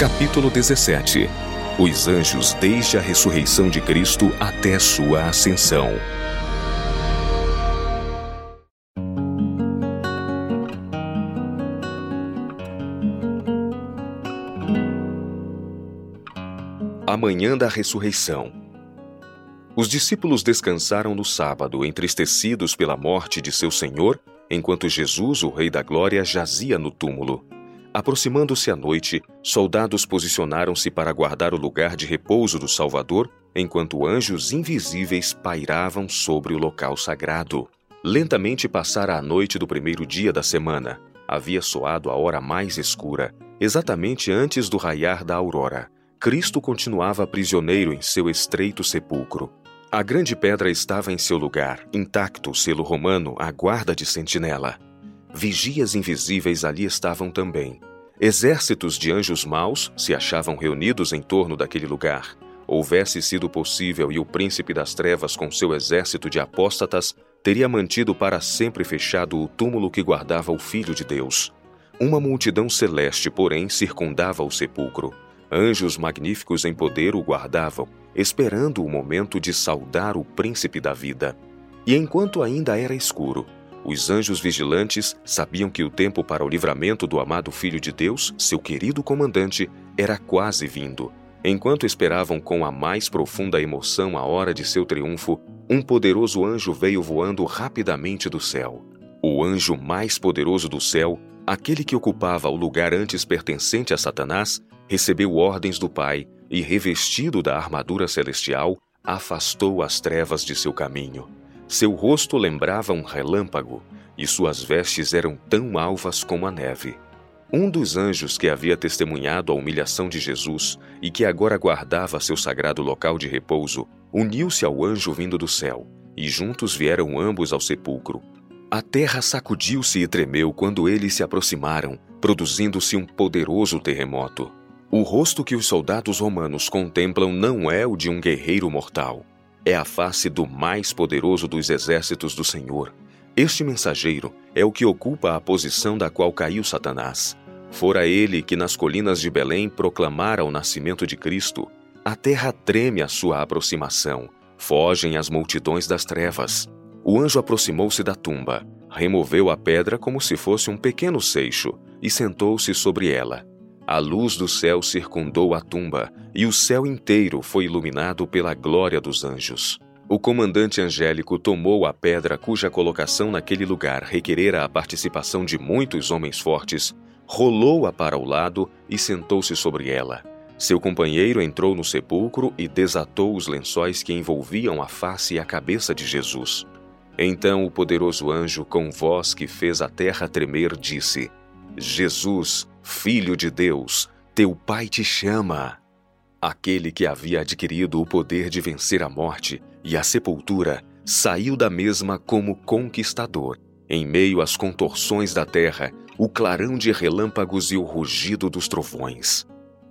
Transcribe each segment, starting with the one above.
Capítulo 17 Os anjos desde a ressurreição de Cristo até sua ascensão. A manhã da ressurreição. Os discípulos descansaram no sábado, entristecidos pela morte de seu Senhor, enquanto Jesus, o Rei da Glória, jazia no túmulo. Aproximando-se a noite, soldados posicionaram-se para guardar o lugar de repouso do Salvador, enquanto anjos invisíveis pairavam sobre o local sagrado. Lentamente passara a noite do primeiro dia da semana. Havia soado a hora mais escura, exatamente antes do raiar da aurora. Cristo continuava prisioneiro em seu estreito sepulcro. A grande pedra estava em seu lugar, intacto o selo romano, a guarda de sentinela. Vigias invisíveis ali estavam também. Exércitos de anjos maus se achavam reunidos em torno daquele lugar. Houvesse sido possível e o príncipe das trevas, com seu exército de apóstatas, teria mantido para sempre fechado o túmulo que guardava o Filho de Deus. Uma multidão celeste, porém, circundava o sepulcro. Anjos magníficos em poder o guardavam, esperando o momento de saudar o príncipe da vida. E enquanto ainda era escuro, os anjos vigilantes sabiam que o tempo para o livramento do amado Filho de Deus, seu querido comandante, era quase vindo. Enquanto esperavam com a mais profunda emoção a hora de seu triunfo, um poderoso anjo veio voando rapidamente do céu. O anjo mais poderoso do céu, aquele que ocupava o lugar antes pertencente a Satanás, recebeu ordens do Pai e, revestido da armadura celestial, afastou as trevas de seu caminho. Seu rosto lembrava um relâmpago e suas vestes eram tão alvas como a neve. Um dos anjos que havia testemunhado a humilhação de Jesus e que agora guardava seu sagrado local de repouso, uniu-se ao anjo vindo do céu, e juntos vieram ambos ao sepulcro. A terra sacudiu-se e tremeu quando eles se aproximaram, produzindo-se um poderoso terremoto. O rosto que os soldados romanos contemplam não é o de um guerreiro mortal, é a face do mais poderoso dos exércitos do Senhor. Este mensageiro é o que ocupa a posição da qual caiu Satanás. Fora ele que nas colinas de Belém proclamara o nascimento de Cristo. A terra treme à sua aproximação. Fogem as multidões das trevas. O anjo aproximou-se da tumba, removeu a pedra como se fosse um pequeno seixo e sentou-se sobre ela. A luz do céu circundou a tumba, e o céu inteiro foi iluminado pela glória dos anjos. O comandante angélico tomou a pedra cuja colocação naquele lugar requerera a participação de muitos homens fortes, rolou-a para o lado e sentou-se sobre ela. Seu companheiro entrou no sepulcro e desatou os lençóis que envolviam a face e a cabeça de Jesus. Então o poderoso anjo, com voz que fez a terra tremer, disse: Jesus, Filho de Deus, teu Pai te chama. Aquele que havia adquirido o poder de vencer a morte e a sepultura saiu da mesma como conquistador. Em meio às contorções da terra, o clarão de relâmpagos e o rugido dos trovões.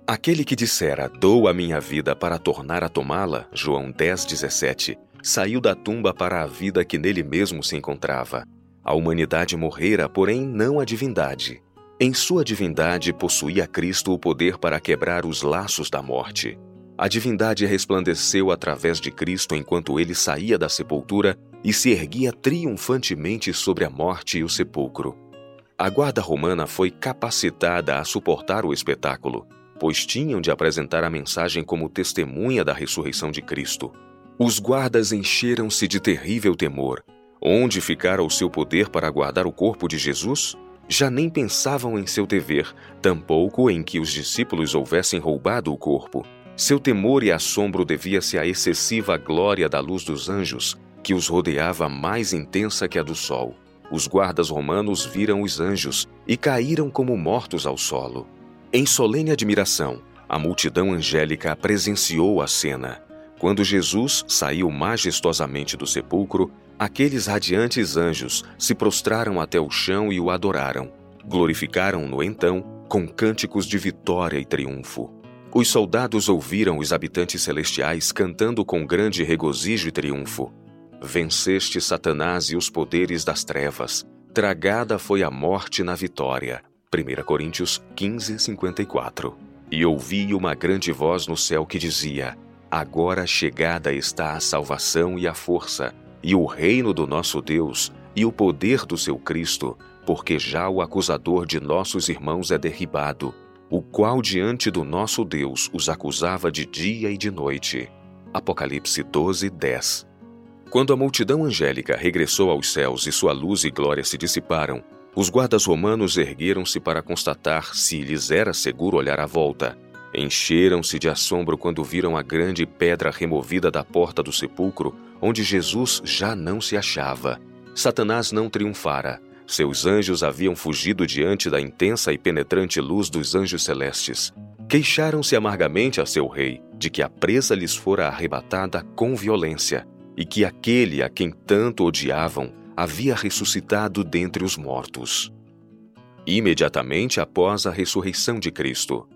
Aquele que dissera, dou a minha vida para tornar a tomá-la, João 10, 17, saiu da tumba para a vida que nele mesmo se encontrava. A humanidade morrera, porém não a divindade. Em sua divindade possuía Cristo o poder para quebrar os laços da morte. A divindade resplandeceu através de Cristo enquanto ele saía da sepultura e se erguia triunfantemente sobre a morte e o sepulcro. A guarda romana foi capacitada a suportar o espetáculo, pois tinham de apresentar a mensagem como testemunha da ressurreição de Cristo. Os guardas encheram-se de terrível temor. Onde ficara o seu poder para guardar o corpo de Jesus? Já nem pensavam em seu dever, tampouco em que os discípulos houvessem roubado o corpo. Seu temor e assombro devia-se à excessiva glória da luz dos anjos, que os rodeava mais intensa que a do sol. Os guardas romanos viram os anjos e caíram como mortos ao solo. Em solene admiração, a multidão angélica presenciou a cena. Quando Jesus saiu majestosamente do sepulcro, aqueles radiantes anjos se prostraram até o chão e o adoraram. Glorificaram-no então com cânticos de vitória e triunfo. Os soldados ouviram os habitantes celestiais cantando com grande regozijo e triunfo. Venceste Satanás e os poderes das trevas. Tragada foi a morte na vitória. 1 Coríntios 15, 54. E ouvi uma grande voz no céu que dizia: Agora chegada está a salvação e a força, e o reino do nosso Deus, e o poder do seu Cristo, porque já o acusador de nossos irmãos é derribado, o qual diante do nosso Deus os acusava de dia e de noite. Apocalipse 12, 10. Quando a multidão angélica regressou aos céus e sua luz e glória se dissiparam, os guardas romanos ergueram-se para constatar se lhes era seguro olhar à volta. Encheram-se de assombro quando viram a grande pedra removida da porta do sepulcro, onde Jesus já não se achava. Satanás não triunfara. Seus anjos haviam fugido diante da intensa e penetrante luz dos anjos celestes. Queixaram-se amargamente a seu rei de que a presa lhes fora arrebatada com violência e que aquele a quem tanto odiavam havia ressuscitado dentre os mortos. Imediatamente após a ressurreição de Cristo.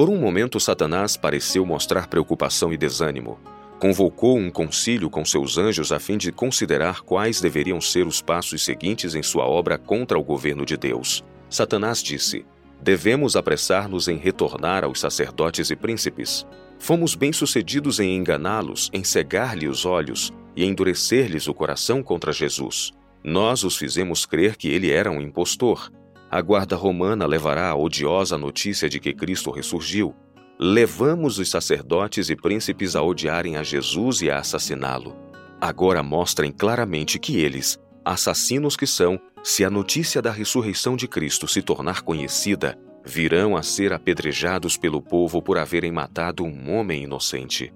Por um momento, Satanás pareceu mostrar preocupação e desânimo. Convocou um concílio com seus anjos a fim de considerar quais deveriam ser os passos seguintes em sua obra contra o governo de Deus. Satanás disse: Devemos apressar-nos em retornar aos sacerdotes e príncipes. Fomos bem-sucedidos em enganá-los, em cegar-lhe os olhos e endurecer-lhes o coração contra Jesus. Nós os fizemos crer que ele era um impostor. A guarda romana levará a odiosa notícia de que Cristo ressurgiu. Levamos os sacerdotes e príncipes a odiarem a Jesus e a assassiná-lo. Agora mostrem claramente que eles, assassinos que são, se a notícia da ressurreição de Cristo se tornar conhecida, virão a ser apedrejados pelo povo por haverem matado um homem inocente.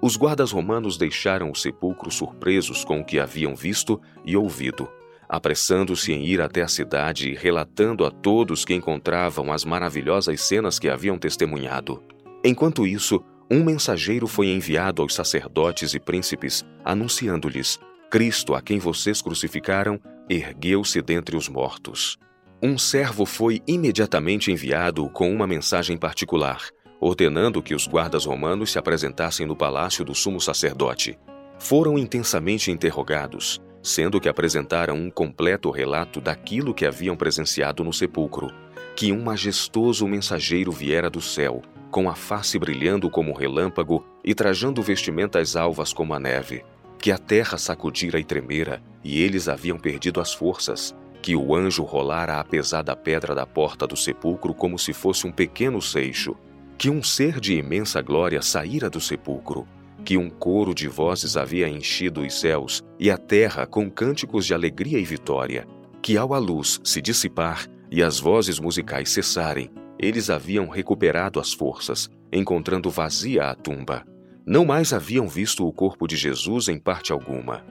Os guardas romanos deixaram o sepulcro surpresos com o que haviam visto e ouvido, apressando-se em ir até a cidade e relatando a todos que encontravam as maravilhosas cenas que haviam testemunhado. Enquanto isso, um mensageiro foi enviado aos sacerdotes e príncipes, anunciando-lhes: Cristo, a quem vocês crucificaram, ergueu-se dentre os mortos. Um servo foi imediatamente enviado com uma mensagem particular ordenando que os guardas romanos se apresentassem no palácio do sumo sacerdote. Foram intensamente interrogados, sendo que apresentaram um completo relato daquilo que haviam presenciado no sepulcro, que um majestoso mensageiro viera do céu, com a face brilhando como um relâmpago e trajando vestimentas alvas como a neve, que a terra sacudira e tremera, e eles haviam perdido as forças, que o anjo rolara a pesada pedra da porta do sepulcro como se fosse um pequeno seixo, que um ser de imensa glória saíra do sepulcro, que um coro de vozes havia enchido os céus e a terra com cânticos de alegria e vitória, que ao a luz se dissipar e as vozes musicais cessarem, eles haviam recuperado as forças, encontrando vazia a tumba. Não mais haviam visto o corpo de Jesus em parte alguma.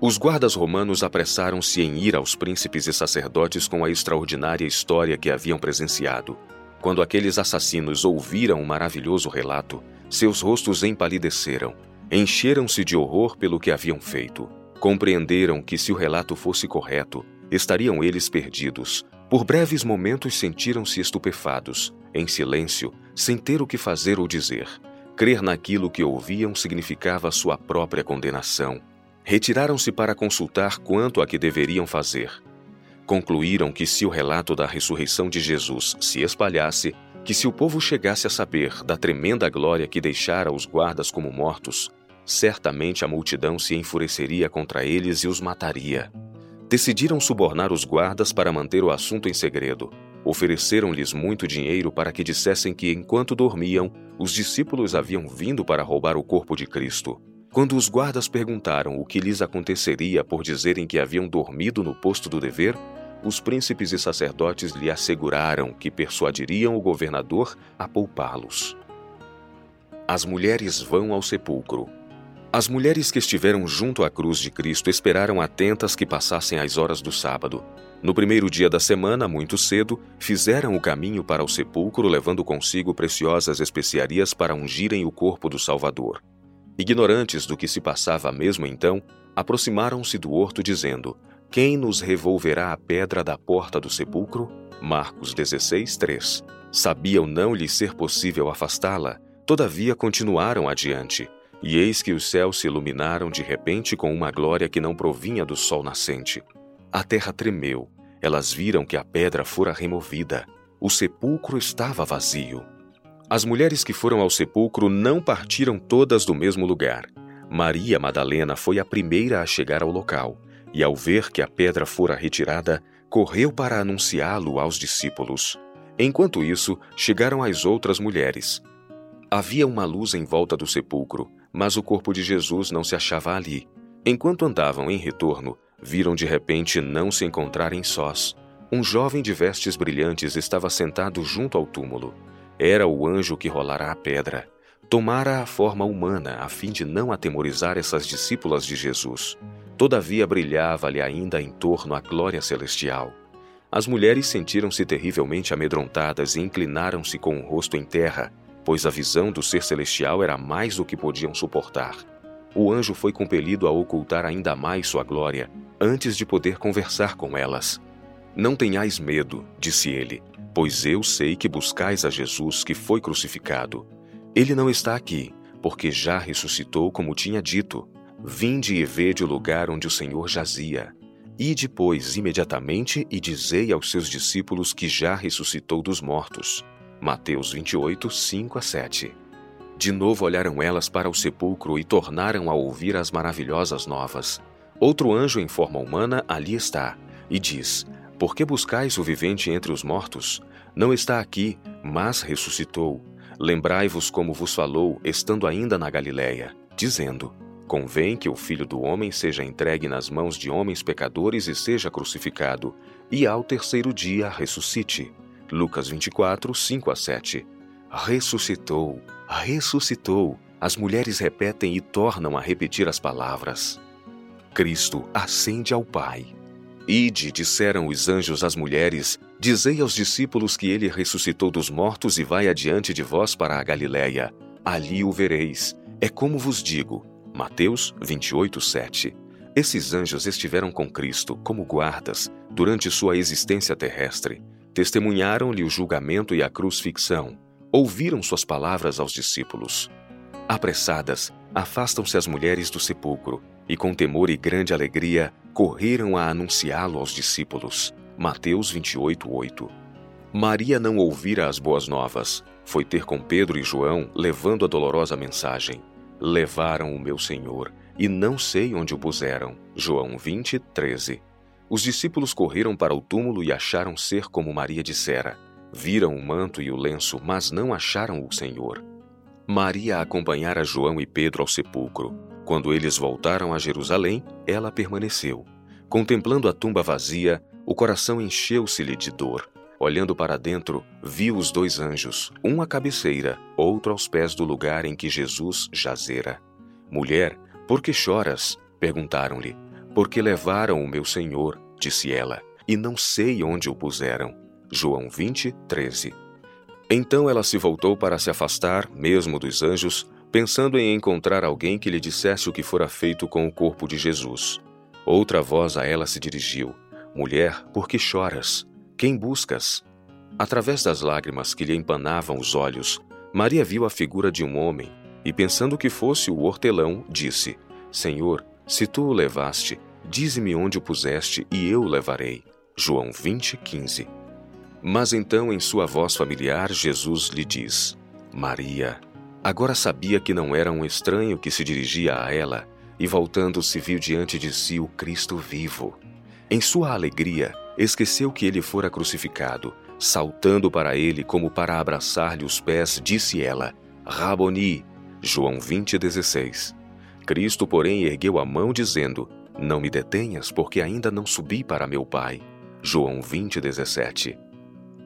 Os guardas romanos apressaram-se em ir aos príncipes e sacerdotes com a extraordinária história que haviam presenciado. Quando aqueles assassinos ouviram o maravilhoso relato, seus rostos empalideceram, encheram-se de horror pelo que haviam feito. Compreenderam que, se o relato fosse correto, estariam eles perdidos. Por breves momentos sentiram-se estupefados, em silêncio, sem ter o que fazer ou dizer. Crer naquilo que ouviam significava sua própria condenação. Retiraram-se para consultar quanto a que deveriam fazer concluíram que se o relato da ressurreição de Jesus se espalhasse, que se o povo chegasse a saber da tremenda glória que deixara os guardas como mortos, certamente a multidão se enfureceria contra eles e os mataria. Decidiram subornar os guardas para manter o assunto em segredo. Ofereceram-lhes muito dinheiro para que dissessem que, enquanto dormiam, os discípulos haviam vindo para roubar o corpo de Cristo. Quando os guardas perguntaram o que lhes aconteceria por dizerem que haviam dormido no posto do dever, os príncipes e sacerdotes lhe asseguraram que persuadiriam o governador a poupá-los. As mulheres vão ao sepulcro. As mulheres que estiveram junto à cruz de Cristo esperaram atentas que passassem as horas do sábado. No primeiro dia da semana, muito cedo, fizeram o caminho para o sepulcro, levando consigo preciosas especiarias para ungirem o corpo do Salvador. Ignorantes do que se passava mesmo então, aproximaram-se do horto, dizendo: quem nos revolverá a pedra da porta do sepulcro? Marcos 16, 3. Sabiam não lhe ser possível afastá-la, todavia continuaram adiante. E eis que os céus se iluminaram de repente com uma glória que não provinha do sol nascente. A terra tremeu, elas viram que a pedra fora removida. O sepulcro estava vazio. As mulheres que foram ao sepulcro não partiram todas do mesmo lugar. Maria Madalena foi a primeira a chegar ao local, e ao ver que a pedra fora retirada, correu para anunciá-lo aos discípulos. Enquanto isso, chegaram as outras mulheres. Havia uma luz em volta do sepulcro, mas o corpo de Jesus não se achava ali. Enquanto andavam em retorno, viram de repente não se encontrarem sós. Um jovem de vestes brilhantes estava sentado junto ao túmulo. Era o anjo que rolara a pedra. Tomara a forma humana a fim de não atemorizar essas discípulas de Jesus. Todavia brilhava-lhe ainda em torno a glória celestial. As mulheres sentiram-se terrivelmente amedrontadas e inclinaram-se com o rosto em terra, pois a visão do ser celestial era mais do que podiam suportar. O anjo foi compelido a ocultar ainda mais sua glória, antes de poder conversar com elas. Não tenhais medo, disse ele, pois eu sei que buscais a Jesus que foi crucificado. Ele não está aqui, porque já ressuscitou como tinha dito. Vinde e vede o lugar onde o Senhor jazia. E depois, imediatamente, e dizei aos seus discípulos que já ressuscitou dos mortos. Mateus 28, 5 a 7. De novo olharam elas para o sepulcro e tornaram a ouvir as maravilhosas novas. Outro anjo em forma humana ali está, e diz: Por que buscais o vivente entre os mortos? Não está aqui, mas ressuscitou. Lembrai-vos como vos falou, estando ainda na Galiléia, dizendo: Convém que o filho do homem seja entregue nas mãos de homens pecadores e seja crucificado, e ao terceiro dia ressuscite. Lucas 24, 5 a 7. Ressuscitou, ressuscitou. As mulheres repetem e tornam a repetir as palavras. Cristo ascende ao Pai. Ide, disseram os anjos às mulheres, dizei aos discípulos que ele ressuscitou dos mortos e vai adiante de vós para a Galiléia. Ali o vereis. É como vos digo. Mateus 28, 7. Esses anjos estiveram com Cristo como guardas durante sua existência terrestre. Testemunharam-lhe o julgamento e a crucifixão. Ouviram suas palavras aos discípulos. Apressadas, afastam-se as mulheres do sepulcro e, com temor e grande alegria, correram a anunciá-lo aos discípulos. Mateus 28, 8. Maria não ouvira as boas novas. Foi ter com Pedro e João, levando a dolorosa mensagem. Levaram o meu Senhor, e não sei onde o puseram. João 20, 13. Os discípulos correram para o túmulo e acharam ser como Maria dissera. Viram o manto e o lenço, mas não acharam o Senhor. Maria acompanhara João e Pedro ao sepulcro. Quando eles voltaram a Jerusalém, ela permaneceu. Contemplando a tumba vazia, o coração encheu-se-lhe de dor. Olhando para dentro, viu os dois anjos, um à cabeceira, outro aos pés do lugar em que Jesus jazera. Mulher, por que choras? perguntaram-lhe. Porque levaram o meu Senhor, disse ela, e não sei onde o puseram. João 20, 13. Então ela se voltou para se afastar, mesmo dos anjos, pensando em encontrar alguém que lhe dissesse o que fora feito com o corpo de Jesus. Outra voz a ela se dirigiu: Mulher, por que choras? Quem buscas? Através das lágrimas que lhe empanavam os olhos, Maria viu a figura de um homem e, pensando que fosse o hortelão, disse: Senhor, se tu o levaste, dize-me onde o puseste e eu o levarei. João 20, 15. Mas então, em sua voz familiar, Jesus lhe diz: Maria. Agora sabia que não era um estranho que se dirigia a ela, e voltando-se viu diante de si o Cristo vivo. Em sua alegria, esqueceu que ele fora crucificado. Saltando para ele como para abraçar-lhe os pés, disse ela: Raboni. João 20:16. Cristo, porém, ergueu a mão dizendo: Não me detenhas, porque ainda não subi para meu Pai. João 20:17.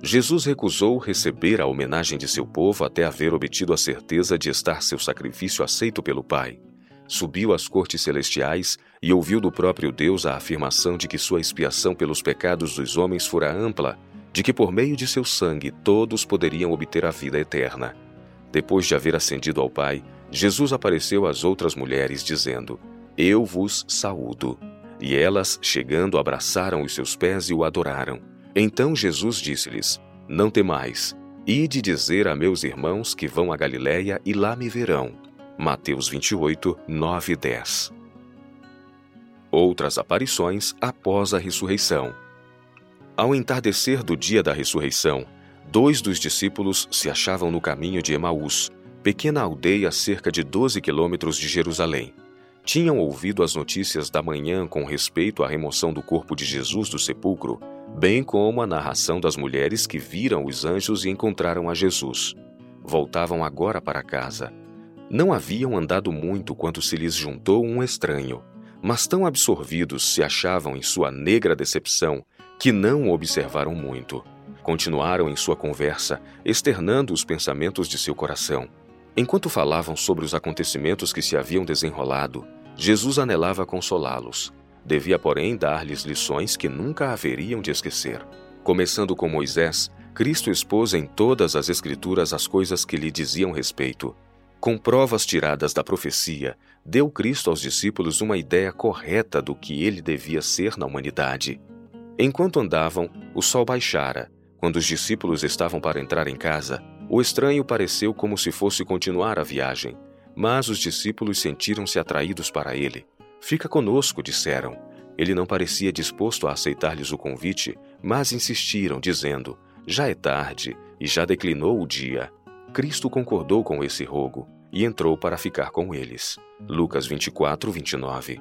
Jesus recusou receber a homenagem de seu povo até haver obtido a certeza de estar seu sacrifício aceito pelo Pai subiu às cortes celestiais e ouviu do próprio Deus a afirmação de que sua expiação pelos pecados dos homens fora ampla, de que por meio de seu sangue todos poderiam obter a vida eterna. Depois de haver ascendido ao Pai, Jesus apareceu às outras mulheres, dizendo: Eu vos saúdo. E elas, chegando, abraçaram os seus pés e o adoraram. Então Jesus disse-lhes: Não temais, ide dizer a meus irmãos que vão a Galiléia e lá me verão. Mateus 28, 9 e 10. Outras aparições após a ressurreição. Ao entardecer do dia da ressurreição, Dois dos discípulos se achavam no caminho de Emaús, pequena aldeia a cerca de 12 quilômetros de Jerusalém. Tinham ouvido as notícias da manhã com respeito à remoção do corpo de Jesus do sepulcro, bem como a narração das mulheres que viram os anjos e encontraram a Jesus. Voltavam agora para casa. Não haviam andado muito quando se lhes juntou um estranho, mas tão absorvidos se achavam em sua negra decepção que não observaram muito. Continuaram em sua conversa, externando os pensamentos de seu coração. Enquanto falavam sobre os acontecimentos que se haviam desenrolado, Jesus anelava consolá-los. Devia, porém, dar-lhes lições que nunca haveriam de esquecer. Começando com Moisés, Cristo expôs em todas as Escrituras as coisas que lhe diziam respeito. Com provas tiradas da profecia, deu Cristo aos discípulos uma ideia correta do que ele devia ser na humanidade. Enquanto andavam, o sol baixara. Quando os discípulos estavam para entrar em casa, o estranho pareceu como se fosse continuar a viagem, mas os discípulos sentiram-se atraídos para ele. Fica conosco, disseram. Ele não parecia disposto a aceitar-lhes o convite, mas insistiram, dizendo: Já é tarde e já declinou o dia. Cristo concordou com esse rogo e entrou para ficar com eles. Lucas 24, 29.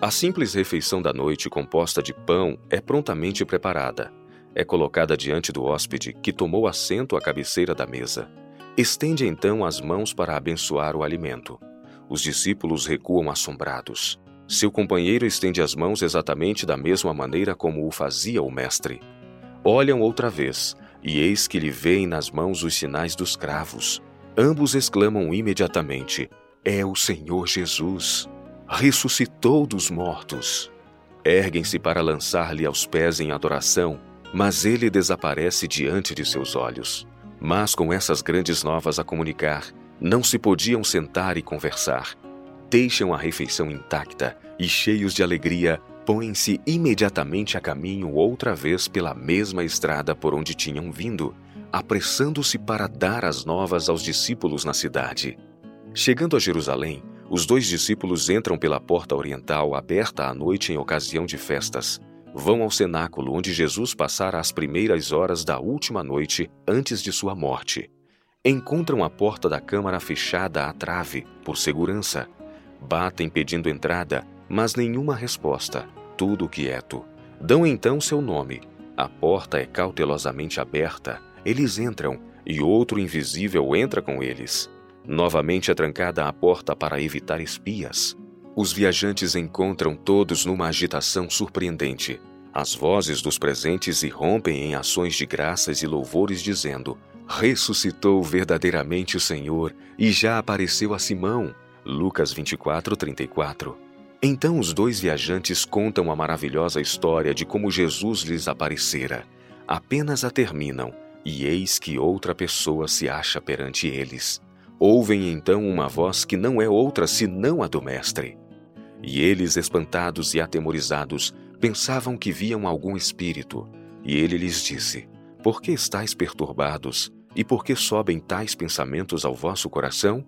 A simples refeição da noite composta de pão é prontamente preparada é colocada diante do hóspede, que tomou assento à cabeceira da mesa. Estende então as mãos para abençoar o alimento. Os discípulos recuam assombrados. Seu companheiro estende as mãos exatamente da mesma maneira como o fazia o mestre. Olham outra vez, e eis que lhe veem nas mãos os sinais dos cravos. Ambos exclamam imediatamente: É o Senhor Jesus! Ressuscitou dos mortos! Erguem-se para lançar-lhe aos pés em adoração mas ele desaparece diante de seus olhos. Mas com essas grandes novas a comunicar, não se podiam sentar e conversar. Deixam a refeição intacta e, cheios de alegria, põem-se imediatamente a caminho outra vez pela mesma estrada por onde tinham vindo, apressando-se para dar as novas aos discípulos na cidade. Chegando a Jerusalém, os dois discípulos entram pela porta oriental aberta à noite em ocasião de festas vão ao cenáculo onde Jesus passara as primeiras horas da última noite antes de sua morte. Encontram a porta da câmara fechada à trave, por segurança. Batem pedindo entrada, mas nenhuma resposta, tudo quieto. Dão então seu nome. A porta é cautelosamente aberta. Eles entram e outro invisível entra com eles. Novamente é trancada a porta para evitar espias. Os viajantes encontram todos numa agitação surpreendente. As vozes dos presentes irrompem em ações de graças e louvores, dizendo: Ressuscitou verdadeiramente o Senhor e já apareceu a Simão. Lucas 24, 34. Então os dois viajantes contam a maravilhosa história de como Jesus lhes aparecera. Apenas a terminam, e eis que outra pessoa se acha perante eles. Ouvem então uma voz que não é outra senão a do Mestre. E eles, espantados e atemorizados, pensavam que viam algum espírito. E ele lhes disse: Por que estáis perturbados? E por que sobem tais pensamentos ao vosso coração?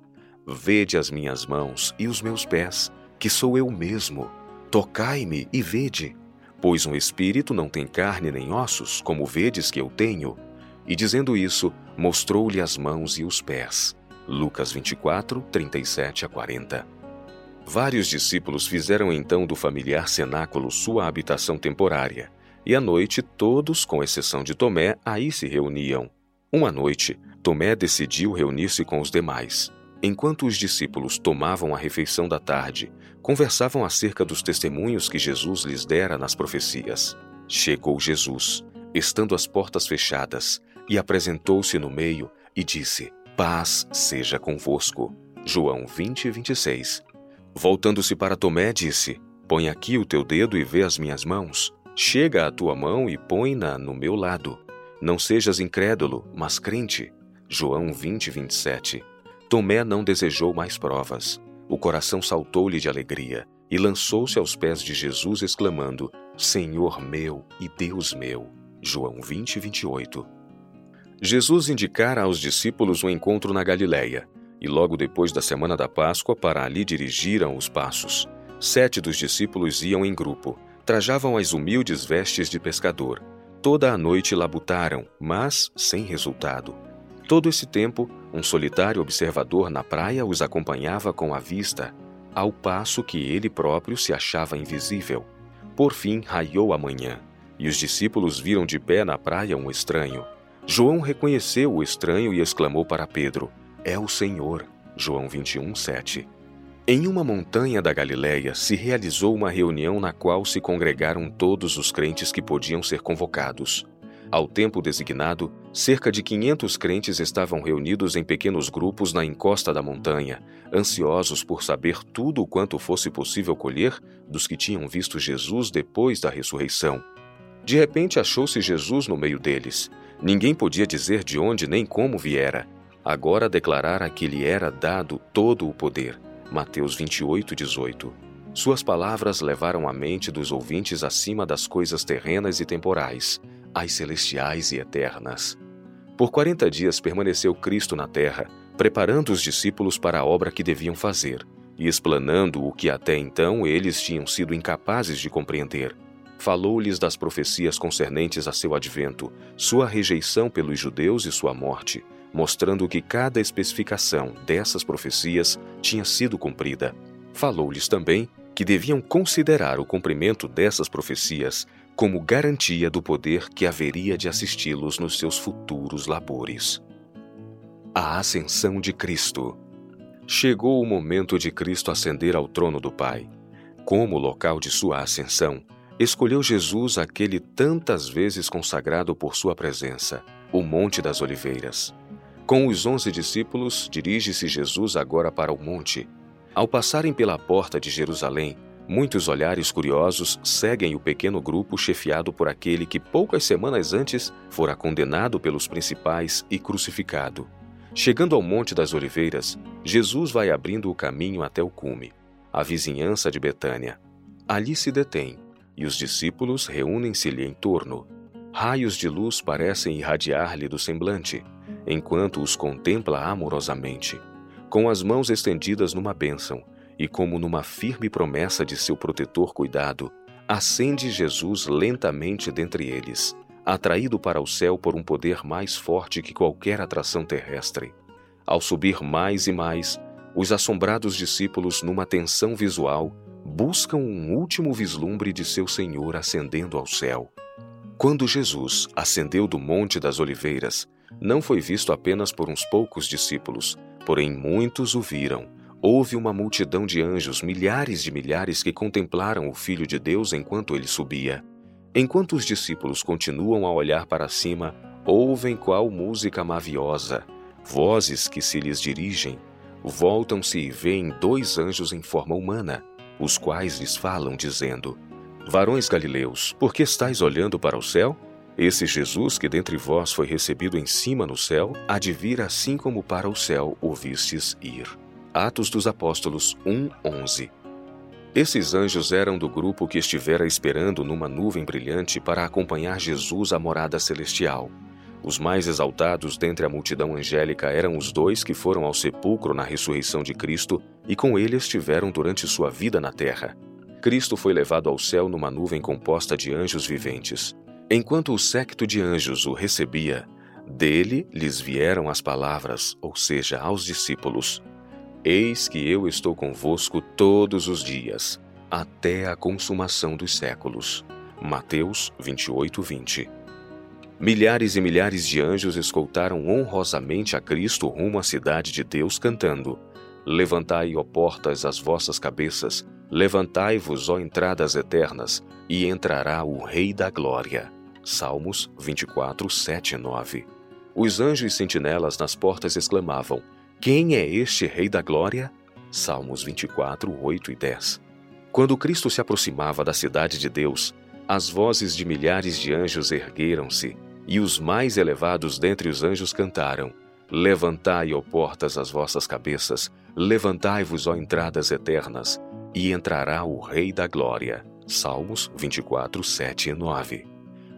Vede as minhas mãos e os meus pés, que sou eu mesmo. Tocai-me e vede. Pois um espírito não tem carne nem ossos, como vedes que eu tenho. E dizendo isso, mostrou-lhe as mãos e os pés. Lucas 24, 37 a 40. Vários discípulos fizeram então do familiar cenáculo sua habitação temporária, e à noite todos, com exceção de Tomé, aí se reuniam. Uma noite, Tomé decidiu reunir-se com os demais. Enquanto os discípulos tomavam a refeição da tarde, conversavam acerca dos testemunhos que Jesus lhes dera nas profecias. Chegou Jesus, estando as portas fechadas, e apresentou-se no meio e disse: Paz seja convosco. João 20, 26. Voltando-se para Tomé, disse: Põe aqui o teu dedo e vê as minhas mãos. Chega a tua mão e põe-na no meu lado. Não sejas incrédulo, mas crente. João 20, 27. Tomé não desejou mais provas. O coração saltou-lhe de alegria e lançou-se aos pés de Jesus, exclamando: Senhor meu e Deus meu. João 20, 28. Jesus indicara aos discípulos um encontro na Galiléia e logo depois da semana da Páscoa para ali dirigiram os passos. Sete dos discípulos iam em grupo, trajavam as humildes vestes de pescador. toda a noite labutaram, mas sem resultado. Todo esse tempo, um solitário observador na praia os acompanhava com a vista, ao passo que ele próprio se achava invisível. Por fim, raiou a manhã, e os discípulos viram de pé na praia um estranho. João reconheceu o estranho e exclamou para Pedro: É o Senhor. João 21, 7. Em uma montanha da Galiléia se realizou uma reunião na qual se congregaram todos os crentes que podiam ser convocados. Ao tempo designado, cerca de 500 crentes estavam reunidos em pequenos grupos na encosta da montanha, ansiosos por saber tudo o quanto fosse possível colher dos que tinham visto Jesus depois da ressurreição. De repente achou-se Jesus no meio deles. Ninguém podia dizer de onde nem como viera. Agora declarara que lhe era dado todo o poder Mateus 28, 18. Suas palavras levaram a mente dos ouvintes acima das coisas terrenas e temporais, às celestiais e eternas. Por quarenta dias permaneceu Cristo na terra, preparando os discípulos para a obra que deviam fazer e explanando o que até então eles tinham sido incapazes de compreender. Falou-lhes das profecias concernentes a seu advento, sua rejeição pelos judeus e sua morte, mostrando que cada especificação dessas profecias tinha sido cumprida. Falou-lhes também que deviam considerar o cumprimento dessas profecias como garantia do poder que haveria de assisti-los nos seus futuros labores. A Ascensão de Cristo. Chegou o momento de Cristo ascender ao trono do Pai. Como local de sua ascensão, escolheu Jesus aquele tantas vezes consagrado por sua presença, o Monte das Oliveiras. Com os onze discípulos, dirige-se Jesus agora para o monte. Ao passarem pela porta de Jerusalém, muitos olhares curiosos seguem o pequeno grupo chefiado por aquele que poucas semanas antes fora condenado pelos principais e crucificado. Chegando ao Monte das Oliveiras, Jesus vai abrindo o caminho até o cume, a vizinhança de Betânia. Ali se detém, e os discípulos reúnem-se-lhe em torno. Raios de luz parecem irradiar-lhe do semblante enquanto os contempla amorosamente, com as mãos estendidas numa bênção e como numa firme promessa de seu protetor cuidado, ascende Jesus lentamente dentre eles, atraído para o céu por um poder mais forte que qualquer atração terrestre. Ao subir mais e mais, os assombrados discípulos, numa tensão visual, buscam um último vislumbre de seu Senhor ascendendo ao céu. Quando Jesus ascendeu do Monte das Oliveiras, não foi visto apenas por uns poucos discípulos, porém muitos o viram. Houve uma multidão de anjos, milhares de milhares, que contemplaram o Filho de Deus enquanto ele subia. Enquanto os discípulos continuam a olhar para cima, ouvem qual música maviosa, vozes que se lhes dirigem. Voltam-se e veem dois anjos em forma humana, os quais lhes falam, dizendo: Varões galileus, por que estáis olhando para o céu? Esse Jesus que dentre vós foi recebido em cima no céu, há de vir assim como para o céu o vistes ir. Atos dos Apóstolos 1:11. Esses anjos eram do grupo que estivera esperando numa nuvem brilhante para acompanhar Jesus à morada celestial. Os mais exaltados dentre a multidão angélica eram os dois que foram ao sepulcro na ressurreição de Cristo e com ele estiveram durante sua vida na terra. Cristo foi levado ao céu numa nuvem composta de anjos viventes. Enquanto o séquito de anjos o recebia, dele lhes vieram as palavras, ou seja, aos discípulos: Eis que eu estou convosco todos os dias, até a consumação dos séculos. Mateus 28, 20. Milhares e milhares de anjos escoltaram honrosamente a Cristo rumo à cidade de Deus, cantando: Levantai, ó portas, as vossas cabeças, levantai-vos, ó entradas eternas, e entrará o Rei da Glória. Salmos 24, 7 e 9. Os anjos sentinelas nas portas exclamavam: Quem é este Rei da Glória? Salmos 24, 8 e 10. Quando Cristo se aproximava da cidade de Deus, as vozes de milhares de anjos ergueram-se, e os mais elevados dentre os anjos cantaram: Levantai, ó portas, as vossas cabeças, levantai-vos, ó entradas eternas, e entrará o Rei da Glória. Salmos 24, 7 e 9.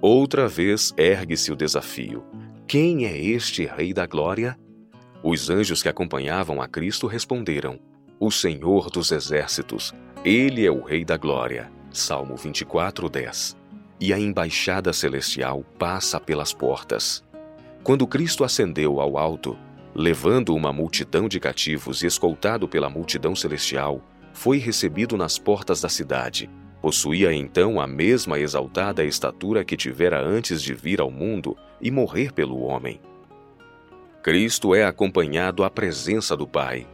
Outra vez ergue-se o desafio: Quem é este Rei da Glória? Os anjos que acompanhavam a Cristo responderam: O Senhor dos Exércitos, ele é o Rei da Glória. Salmo 24, 10. E a embaixada celestial passa pelas portas. Quando Cristo ascendeu ao alto, levando uma multidão de cativos e escoltado pela multidão celestial, foi recebido nas portas da cidade. Possuía então a mesma exaltada estatura que tivera antes de vir ao mundo e morrer pelo homem. Cristo é acompanhado à presença do Pai.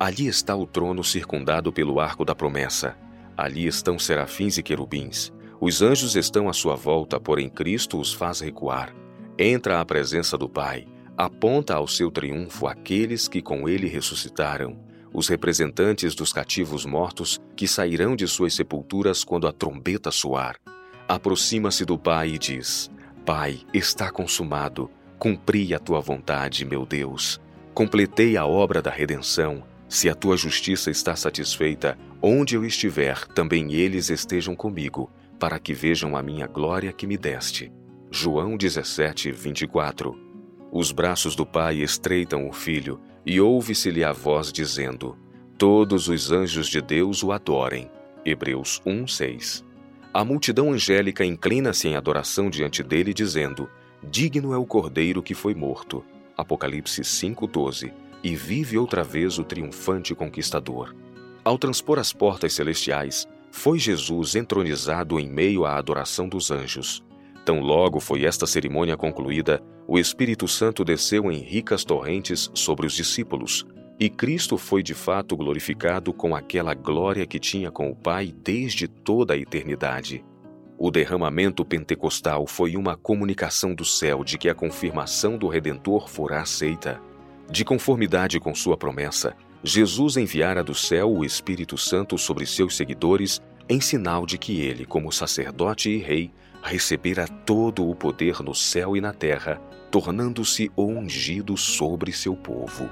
Ali está o trono circundado pelo arco da promessa. Ali estão serafins e querubins. Os anjos estão à sua volta, porém Cristo os faz recuar. Entra à presença do Pai, aponta ao seu triunfo aqueles que com ele ressuscitaram, os representantes dos cativos mortos que sairão de suas sepulturas quando a trombeta soar. Aproxima-se do Pai e diz: Pai, está consumado. Cumpri a tua vontade, meu Deus. Completei a obra da redenção. Se a tua justiça está satisfeita, onde eu estiver, também eles estejam comigo para que vejam a minha glória que me deste. João 17, 24. Os braços do Pai estreitam o Filho, e ouve-se-lhe a voz dizendo: Todos os anjos de Deus o adorem. Hebreus 1, 6. A multidão angélica inclina-se em adoração diante dele, dizendo: Digno é o cordeiro que foi morto. Apocalipse 5:12. E vive outra vez o triunfante conquistador. Ao transpor as portas celestiais, foi Jesus entronizado em meio à adoração dos anjos. Tão logo foi esta cerimônia concluída, o Espírito Santo desceu em ricas torrentes sobre os discípulos, e Cristo foi de fato glorificado com aquela glória que tinha com o Pai desde toda a eternidade. O derramamento pentecostal foi uma comunicação do céu de que a confirmação do Redentor fora aceita. De conformidade com sua promessa, Jesus enviara do céu o Espírito Santo sobre seus seguidores em sinal de que ele, como sacerdote e rei, recebera todo o poder no céu e na terra, tornando-se o ungido sobre seu povo.